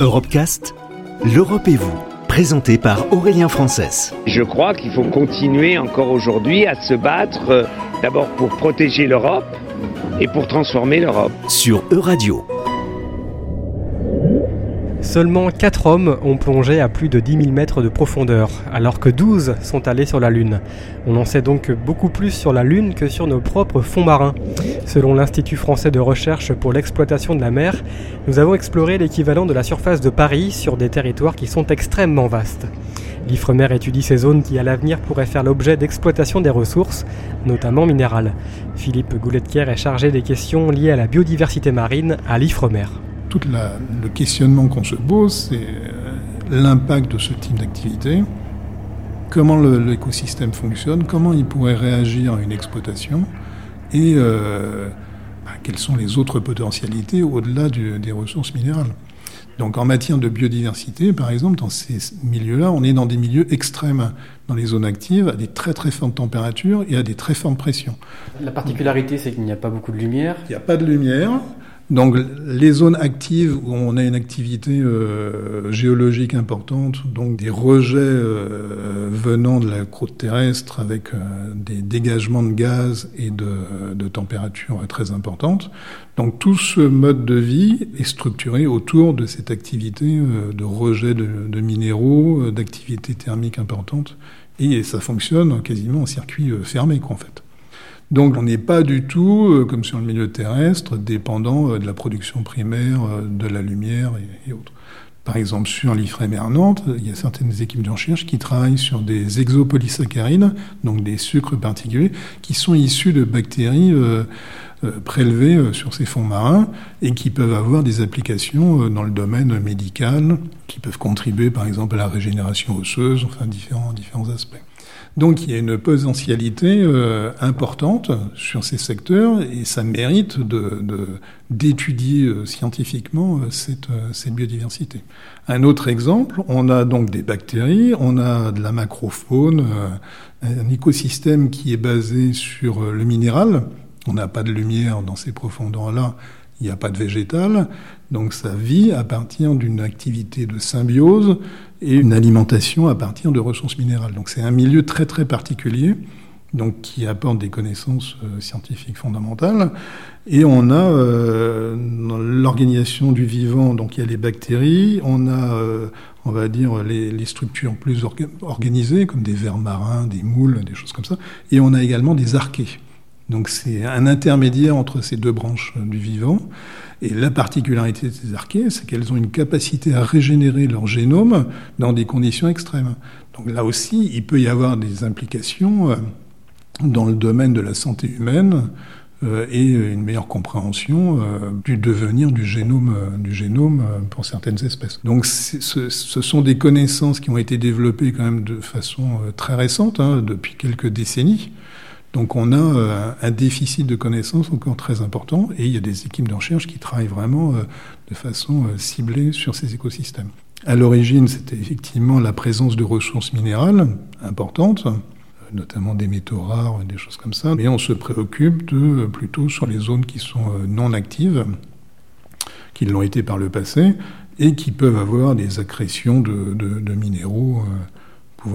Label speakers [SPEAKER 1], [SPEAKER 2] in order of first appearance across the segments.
[SPEAKER 1] Europecast, l'Europe et vous, présenté par Aurélien Frances.
[SPEAKER 2] Je crois qu'il faut continuer encore aujourd'hui à se battre euh, d'abord pour protéger l'Europe et pour transformer l'Europe.
[SPEAKER 1] Sur Euradio.
[SPEAKER 3] Seulement 4 hommes ont plongé à plus de 10 000 mètres de profondeur, alors que 12 sont allés sur la Lune. On en sait donc beaucoup plus sur la Lune que sur nos propres fonds marins. Selon l'Institut français de recherche pour l'exploitation de la mer, nous avons exploré l'équivalent de la surface de Paris sur des territoires qui sont extrêmement vastes. L'IFREMER étudie ces zones qui à l'avenir pourraient faire l'objet d'exploitation des ressources, notamment minérales. Philippe Gouletker est chargé des questions liées à la biodiversité marine à l'IFREMER
[SPEAKER 4] tout le questionnement qu'on se pose, c'est euh, l'impact de ce type d'activité, comment l'écosystème fonctionne, comment il pourrait réagir à une exploitation, et euh, bah, quelles sont les autres potentialités au-delà des ressources minérales? Donc en matière de biodiversité, par exemple, dans ces milieux-là, on est dans des milieux extrêmes, dans les zones actives, à des très très fortes températures et à des très fortes pressions.
[SPEAKER 3] La particularité, c'est qu'il n'y a pas beaucoup de lumière.
[SPEAKER 4] Il n'y a pas de lumière. Donc les zones actives où on a une activité euh, géologique importante, donc des rejets euh, venant de la croûte terrestre avec euh, des dégagements de gaz et de, de températures très importantes. Donc tout ce mode de vie est structuré autour de cette activité de rejet de, de minéraux, d'activité thermique importante, et ça fonctionne quasiment en circuit fermé quoi, en fait. Donc on n'est pas du tout, euh, comme sur le milieu terrestre, dépendant euh, de la production primaire, euh, de la lumière et, autres. Par exemple, sur l'IFREMER Nantes, il y a certaines équipes de recherche qui travaillent sur des exopolysaccharides, donc des sucres particuliers, qui sont issus de bactéries prélevées sur ces fonds marins et qui peuvent avoir des applications dans le domaine médical, qui peuvent contribuer par exemple à la régénération osseuse, enfin différents, différents aspects. Donc il y a une potentialité euh, importante sur ces secteurs et ça mérite d'étudier de, scientifiquement euh, cette, euh, cette, biodiversité. Un autre exemple, on a donc des bactéries, on a de la macrofaune, un écosystème qui est basé sur le minéral. On n'a pas de lumière dans ces profondeurs-là, il n'y a pas de végétal, donc ça vit à partir d'une activité de symbiose et une alimentation à partir de ressources minérales. Donc c'est un milieu très très particulier, donc qui apporte des connaissances euh, scientifiques fondamentales. Et on a euh, l'organisation du vivant, donc il y a les bactéries, on a, euh, on va dire, les, les structures plus organisées, comme des vers marins, des moules, des choses comme ça, et on a également des archées. Donc c'est un intermédiaire entre ces deux branches du vivant. Et la particularité de ces archées, c'est qu'elles ont une capacité à régénérer leur génome dans des conditions extrêmes. Donc là aussi, il peut y avoir des implications euh, dans le domaine de la santé humaine euh, et une meilleure compréhension euh, du devenir du génome, du génome pour certaines espèces. Donc ce, sont des connaissances qui ont été développées quand même de façon très récente, hein, depuis quelques décennies. Donc on a euh, un déficit de connaissances encore très important et il y a des équipes de recherche qui travaillent vraiment euh, de façon euh, ciblée sur ces écosystèmes. À l'origine, c'était effectivement la présence de ressources minérales importantes, notamment des métaux rares, des choses comme ça, mais on se préoccupe plutôt sur les zones qui sont non actives, qui l'ont été par le passé, et qui peuvent avoir des accrétions de, de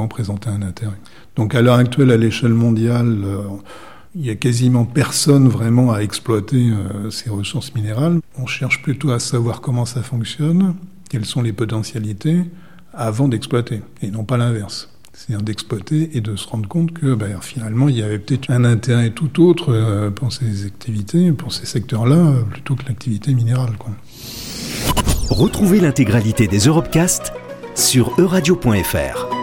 [SPEAKER 4] pouvant présenter un intérêt. Donc à l'heure actuelle, à l'échelle mondiale, euh, il n'y a quasiment personne vraiment à exploiter euh, ces ressources minérales. On cherche plutôt à savoir comment ça fonctionne, quelles sont les potentialités, avant d'exploiter, et non pas l'inverse. C'est-à-dire d'exploiter et de se rendre compte que ben, finalement, il y avait peut-être un intérêt tout autre euh, pour ces activités, pour ces secteurs-là, plutôt que l'activité minérale.
[SPEAKER 1] Retrouvez l'intégralité des Europecast sur euradio.fr.